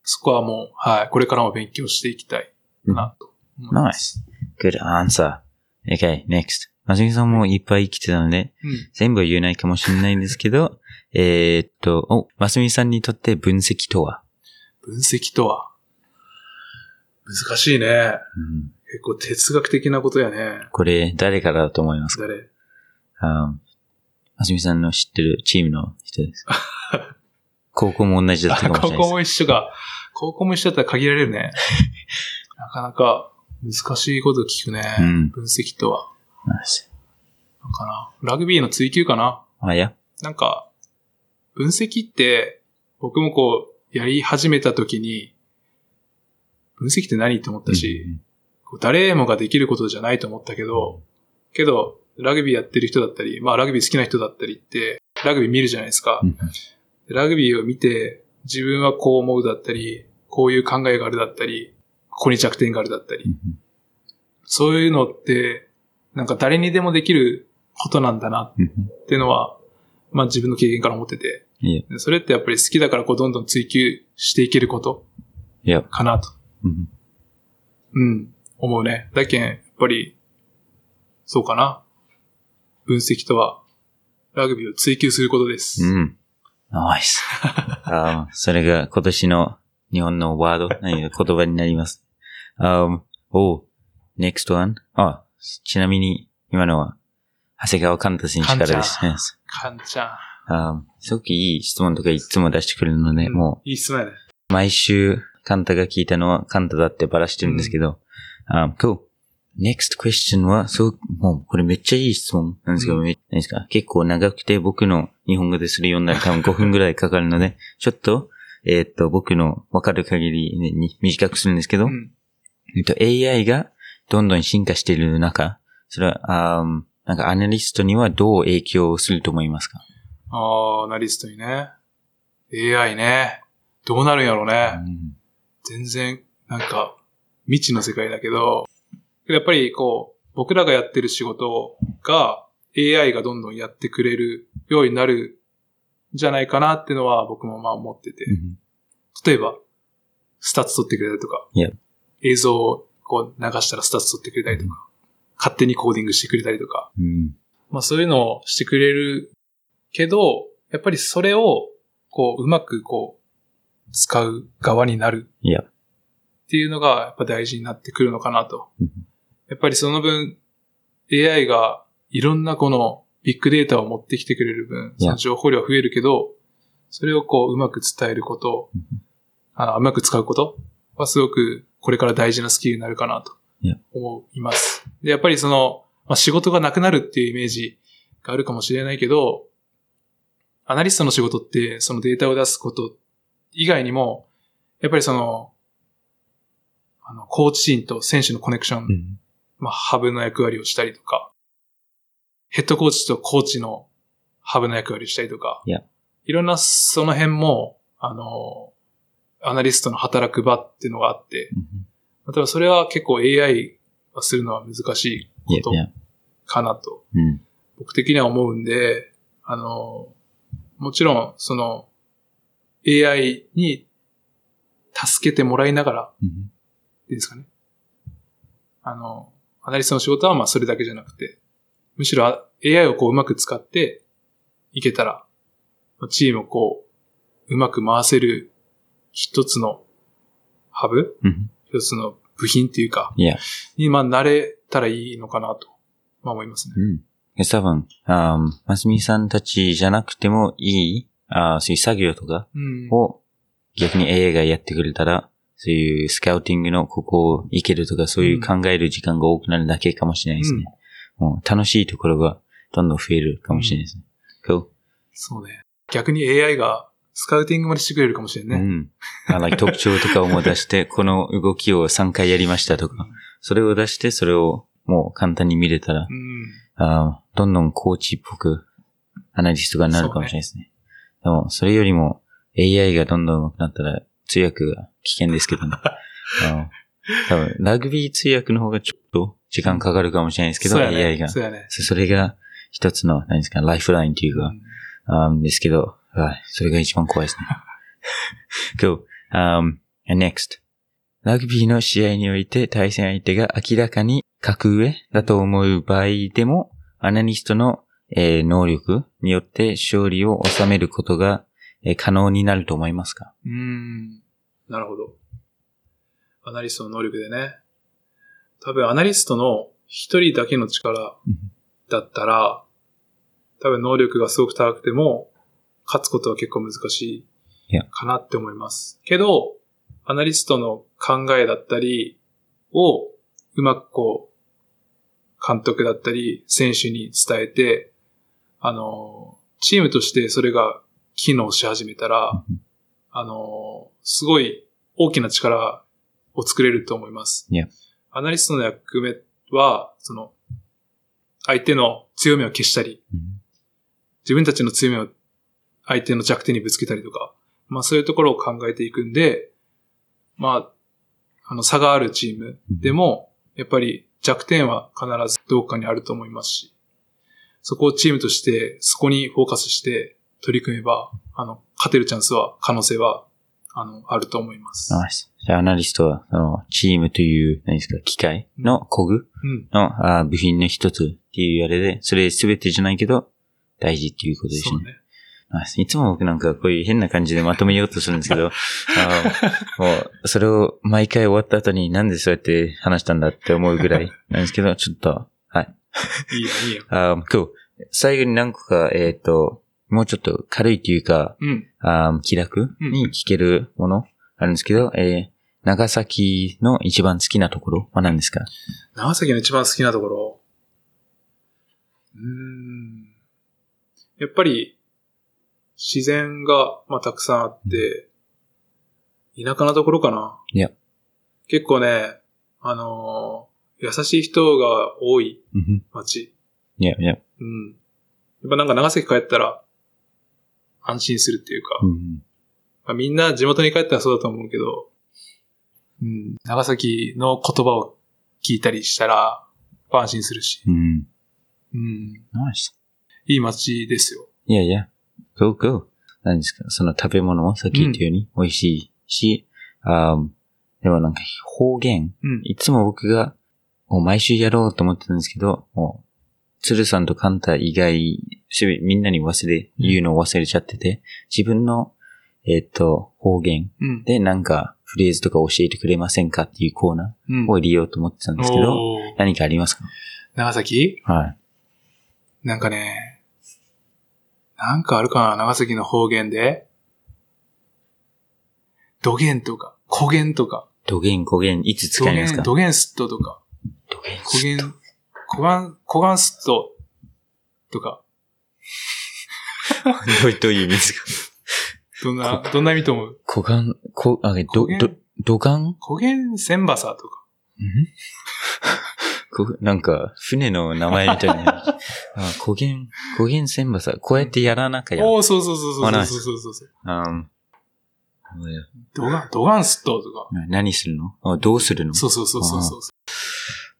そこはもう、はい、これからも勉強していきたいなと思います。Nice. Good answer. Okay, next. まさみさんもいっぱい来てたので、うん。全部は言えないかもしれないんですけど、えーっと、お、ますみさんにとって分析とは、分析とは、難しいね。うん、結構哲学的なことやね。これ誰からだと思いますか？誰？あますみさんの知ってるチームの人です。高校も同じだったかもしれないです。高校も一緒か。高校も一緒だったら限られるね。なかなか難しいこと聞くね。うん分析とは。なんかな。ラグビーの追求かな。あ、いや。なんか、分析って、僕もこう、やり始めた時に、分析って何って思ったし、こう誰もができることじゃないと思ったけど、けど、ラグビーやってる人だったり、まあラグビー好きな人だったりって、ラグビー見るじゃないですか。うんでラグビーを見て、自分はこう思うだったり、こういう考えがあるだったり、ここに弱点があるだったり、そういうのって、なんか誰にでもできることなんだなっていうのは、まあ自分の経験から思ってて、それってやっぱり好きだからこうどんどん追求していけることいや。かなと、うんうん、思うね。だけん、やっぱり、そうかな。分析とは、ラグビーを追求することです。うん。ナイス。あそれが今年の日本のワード、何か言葉になります。um, お next one. あ、ちなみに今のは、長谷川寛太選手からです。寛 Yes. かんちゃん。あすごくいい質問とかいつも出してくれるので、うんもいい質問やね。う毎週カンタが聞いたのはカンタだってバラしてるんですけど、um, cool. next question は、そう、もうこれめっちゃいい質問なんですけど、うんですか？結構長くて僕の日本語でするようになる 多分5分ぐらいかかるので、ちょっと、えーっと、僕のわかる限りに短くするんですけど、うん。えっと、AI がどんどん進化している中、それは、あーなんかアナリストにはどう影響すると思いますか？ああ、アナリストにね。AI ね。どうなるんやろうね。うん全然、なんか、未知の世界だけど、やっぱりこう、僕らがやってる仕事が AI がどんどんやってくれるようになるんじゃないかなっていうのは僕もまあ思ってて。うん例えば、スタッツ取ってくれたりとか.映像をこう流したらスタッツ取ってくれたりとか、勝手にコーディングしてくれたりとか、うん。まあそういうのをしてくれるけど、やっぱりそれを、こう、うまくこう、使う側になる。いや。っていうのがやっぱ大事になってくるのかなと。うん。やっぱりその分 AI がいろんなこのビッグデータを持ってきてくれる分、その情報量は増えるけど、それをこううまく伝えることうん、あうまく使うことはすごくこれから大事なスキルになるかなと思います。で、やっぱりその、まあ、仕事がなくなるっていうイメージがあるかもしれないけど、アナリストの仕事ってそのデータを出すこと以外にも、やっぱりその、あの、コーチ陣と選手のコネクション、うん。まあ、ハブの役割をしたりとか、ヘッドコーチとコーチのハブの役割をしたりとか、いろんなその辺も、あの、アナリストの働く場っていうのがあって、例えばそれは結構 AI がするのは難しいいこと。かなと、うん。僕的には思うんで、あの、もちろん、その、AI に助けてもらいながら、うんいいですかね。あの、アナリストの仕事はまあそれだけじゃなくて、むしろあ AI をこううまく使っていけたら、チームをこう、うまく回せる一つのハブ？うん一つの部品っていうか、いや。にまあ慣れたらいいのかなと、まあ思いますね。うん。多分、あーますみさんたちじゃなくてもいい、あーそういう作業とか？うん。を逆に AI がやってくれたら、そういうスカウティングのここ行けるとかそういう考える時間が多くなるだけかもしれないですね。もう楽しいところがどんどん増えるかもしれないですね。Cool. そうね。逆に AI がスカウティングまでしてくれるかもしれんね。うん。あ like 特徴とかをもう出して、この動きを3回やりましたとか、それを出して、それをもう簡単に見れたら、うん。あーどんどんコーチっぽくアナリストがなるかもしれないですね。でも、それよりも AI がどんどん上手くなったら通訳が危険ですけどね。あの多分、ラグビー通訳の方がちょっと時間かかるかもしれないですけど、ね AI が。そね。そそれが一つの、何ですか、ライフラインというか、うんですけど、はいそれが一番怖いですね。cool. Um, and next. ラグビーの試合において対戦相手が明らかに格上だと思う場合でも、アナリストの、えー能力によって勝利を収めることが、えー可能になると思いますか？うん。なるほど。アナリストの能力でね。多分アナリストの一人だけの力だったら、多分能力がすごく高くても、勝つことは結構難しいかなって思います。けど、アナリストの考えだったりをうまくこう、監督だったり選手に伝えて、あの、チームとしてそれが機能し始めたら、あの、すごい大きな力を作れると思います。アナリストの役目は、その、相手の強みを消したり、自分たちの強みを相手の弱点にぶつけたりとか、まあそういうところを考えていくんで、まあ、あの差があるチームでも、やっぱり弱点は必ずどこかにあると思いますし、そこをチームとして、そこにフォーカスして取り組めば、あの、勝てるチャンスは、可能性は、あの、あると思います。ナイス。じゃあ、アナリストは、その、チームという、何ですか、機械の工具うん。のあー部品の一つっていうあれで、それ全てじゃないけど、大事っていうことですね。そうね。いつも僕なんかこういう変な感じでまとめようとするんですけど、あーもう、それを毎回終わった後になんでそうやって話したんだって思うぐらいなんですけど、ちょっと、はい。いいよ、いいよ。あー cool 最後に何個か、えっ、と、もうちょっと軽いというか、うん。あー気楽に聞けるものあるんですけど、えー長崎の一番好きなところは何ですか？長崎の一番好きなところ？うーん。やっぱり、自然が、まあ、たくさんあって、田舎なところかな。いや。結構ね、あのー優しい人が多いうん街。いや、いや。うん。やっぱなんか長崎帰ったら、安心するっていうか、うんまあ、みんな地元に帰ったらそうだと思うけど、うん、長崎の言葉を聞いたりしたら、安心するし、うん。うん、ナイス。いい街ですよ。いやいや。Go go. 何ですか？その食べ物もさっき言ったように美味しいし、あーでもなんか方言。うん。いつも僕がもう毎週やろうと思ってたんですけど、もう、鶴さんとカンタ以外、みんなに忘れ、言うのを忘れちゃってて、自分の、えっ、と、方言うん。でなんかフレーズとか教えてくれませんかっていうコーナうんーを入れようと思ってたんですけど、おー何かありますか？長崎？はい。なんかね、なんかあるかな長崎の方言で。土言とか、古言とか、土言、古言、いつ使いますか？土言スットとか、土言古言、古言、古言スットとか、どういどう意味ですか？どんな、どんな意味と思う？古眼、こ、あ、ど、古言。ど、土眼古言千バサとか。ん？こなんか、船の名前みたいな。あ、古言、古言千馬さ、こうやってやらなきゃや。おー、そうそうそうそうそうそうそうそう。うん。ドガン、ドガンスットとか。何するの？あどうするの？そうそうそうそうそう。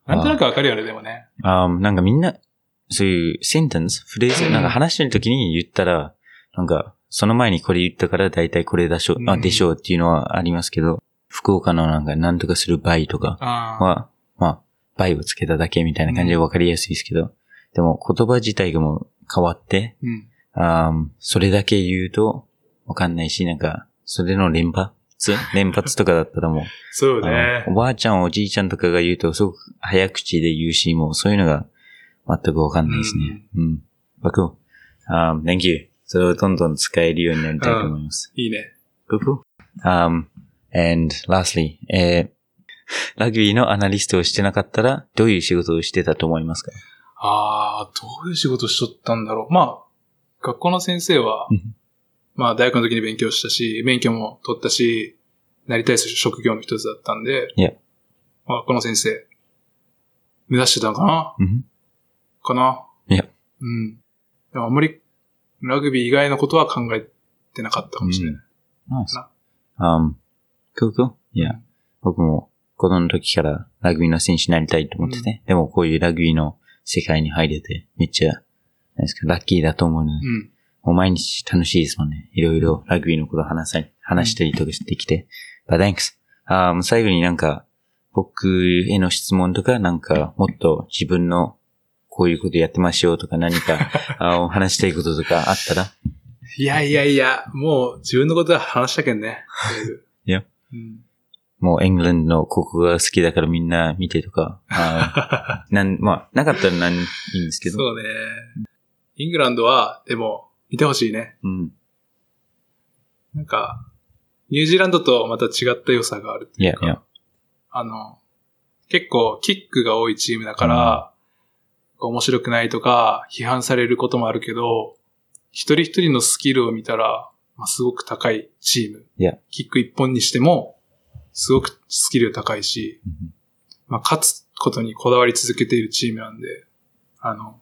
なんとなくわかるよね、でもね。あなんかみんな、そういうセンテンス、フレーズ、なんか話してる時に言ったら、なんか、その前にこれ言ったから大体これでしょう、あ、うんでしょうっていうのはありますけど、福岡のなんか何とかする倍とか。は、まあ、倍をつけただけみたいな感じで分かりやすいですけど、でも言葉自体がもう変わって、うん。あーそれだけ言うとわかんないし、なんか、それの連発？連発とかだったらもう、そうあねの。おばあちゃんおじいちゃんとかが言うとすごく早口で言うし、もうそういうのが全くわかんないですね。うん。僕、um, thank you. それをどんどん使えるようになりたいと思います。いいね。Cool. Um, and lastly, えー、ラグビーのアナリストをしてなかったら、どういう仕事をしてたと思いますか？ああ、どういう仕事しとったんだろう。まあ、学校の先生はうん、まあ大学の時に勉強したし、免許も取ったし、なりたい職業の一つだったんで、Yeah. まあこの先生、目指してたのかな？うんかな？Yeah. うん。でもあんまり、ラグビー以外のことは考えてなかったかもしれない。Nice. Um, cool, cool. Yeah. 僕も子供の時からラグビーの選手になりたいと思ってて、でもこういうラグビーの世界に入れて、めっちゃ、なんですか、ラッキーだと思うので、うん。もう毎日楽しいですもんね。いろいろラグビーのこと話さ話したりとかできて。But thanks. あー最後になんか、僕への質問とか、なんか、もっと自分のこういうことやってましょうとか何か あー話したいこととかあったら、いやいやいや、もう自分のことは話したけんね。いや。うん。もうエングランドのここが好きだからみんな見てとか、あーなん、まあ、なかったら何いいんですけど。そうね。イングランドは、でも、見てほしいね。うん。なんか、ニュージーランドとまた違った良さがあるっていうか。いや。あの、結構キックが多いチームだから、面白くないとか批判されることもあるけど、一人一人のスキルを見たら、まあ、すごく高いチーム。いやキック一本にしても、すごくスキル高いし、うんまあ、勝つことにこだわり続けているチームなんで、あの、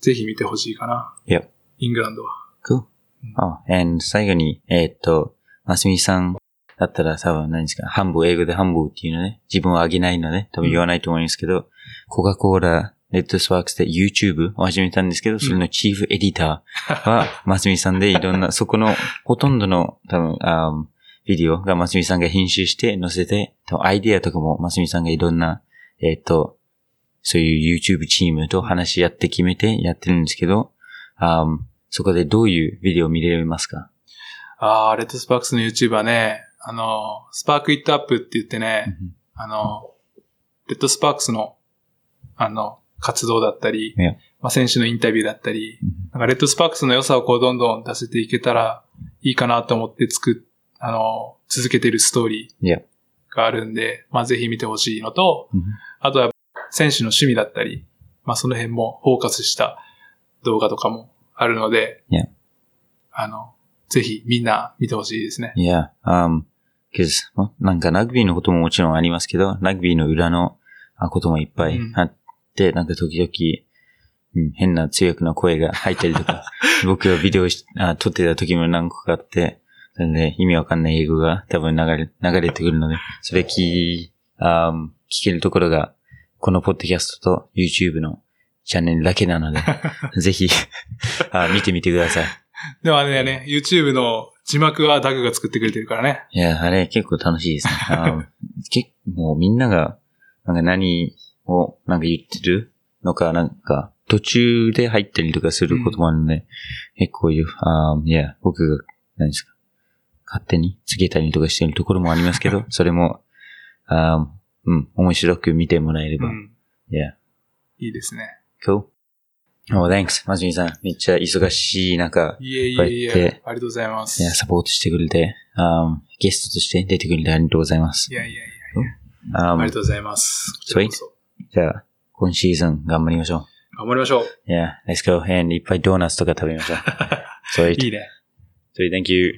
ぜひ見てほしいかな。いや。イングランドは。Cool. あ、and 最後に、えーっと、ますみさんだったら多分何ですか、ハンブ、英語でハンブっていうのね、自分をあげないので、多分言わないと思うんですけど、コカ・コーラ、レッドスワークスで YouTube を始めたんですけど、それのチーフエディターは、ますみさんでいろんな、そこのほとんどの多分、あビデオがますみさんが編集して載せて、アイディアとかもますみさんがいろんな、えーっと、そういう YouTube チームと話し合って決めてやってるんですけど、あそこでどういうビデオ見れますか？ああ、レッドスパークスの YouTube はね、あの、 Spark It Up って言ってね、あの、レッドスパークスの、あの、活動だったり、まあ、選手のインタビューだったり、なんかレッドスパークスの良さをこうどんどん出せていけたらいいかなと思って作っ、あの、続けているストーリ。ーがあるんで、まあ、ぜひ見てほしいのと、あとは選手の趣味だったり、まあ、その辺もフォーカスした動画とかもあるので、あの、ぜひみんな見てほしいですね。いや、um, cause, なんかラグビーのことももちろんありますけど、ラグビーの裏のあこともいっぱいあって、なんか時々、うん、変な強くな声が入ったりとか、僕がビデオしあ撮ってた時も何個かあって、それで意味わかんない英語が多分流れ、流れてくるので、それ聞、あー聞けるところが、このポッドキャストと YouTube のチャンネルだけなので、ぜひあ見てみてください。でもあれだよね、YouTube の字幕はダグが作ってくれてるからね。いや、あれ結構楽しいですね。あ 結もうみんなが、なんか何をなんか言ってるのか、なんか途中で入ったりとかすることもあるので、結構いう、あいや、僕が、何ですか、勝手につけたりとかしてるところもありますけど、それも、あうん、面白く見てもらえれば。うん。いや、いいですね。cool. Oh, thanks. まずみさん、めっちゃ忙しい中、いえいえいやってえ、ありがとうございます。いや、サポートしてくれて、あゲストとして出てくれてありがとうございますい。やいやいや、あありがとうございます。こちらこそじゃあ、今シーズン頑張りましょ頑張りましょう。う。Yeah, let's go. And いっぱいドーナツとか食べましょう。Sweet. いいね。Sweet, thank you.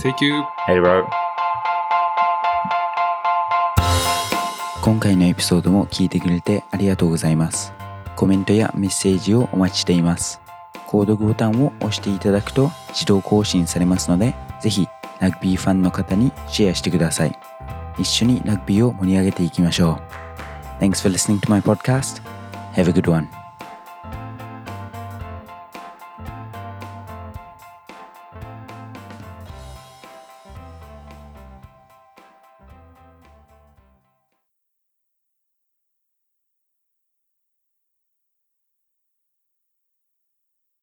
Thank you. Hey, bro. 今回のエピソードも聞いてくれてありがとうございます。コメントやメッセージをお待ちしています。購読ボタンを押していただくと自動更新されますので、ぜひラグビーファンの方にシェアしてください。一緒にラグビーを盛り上げていきましょう。Thanks for listening to my podcast. Have a good one.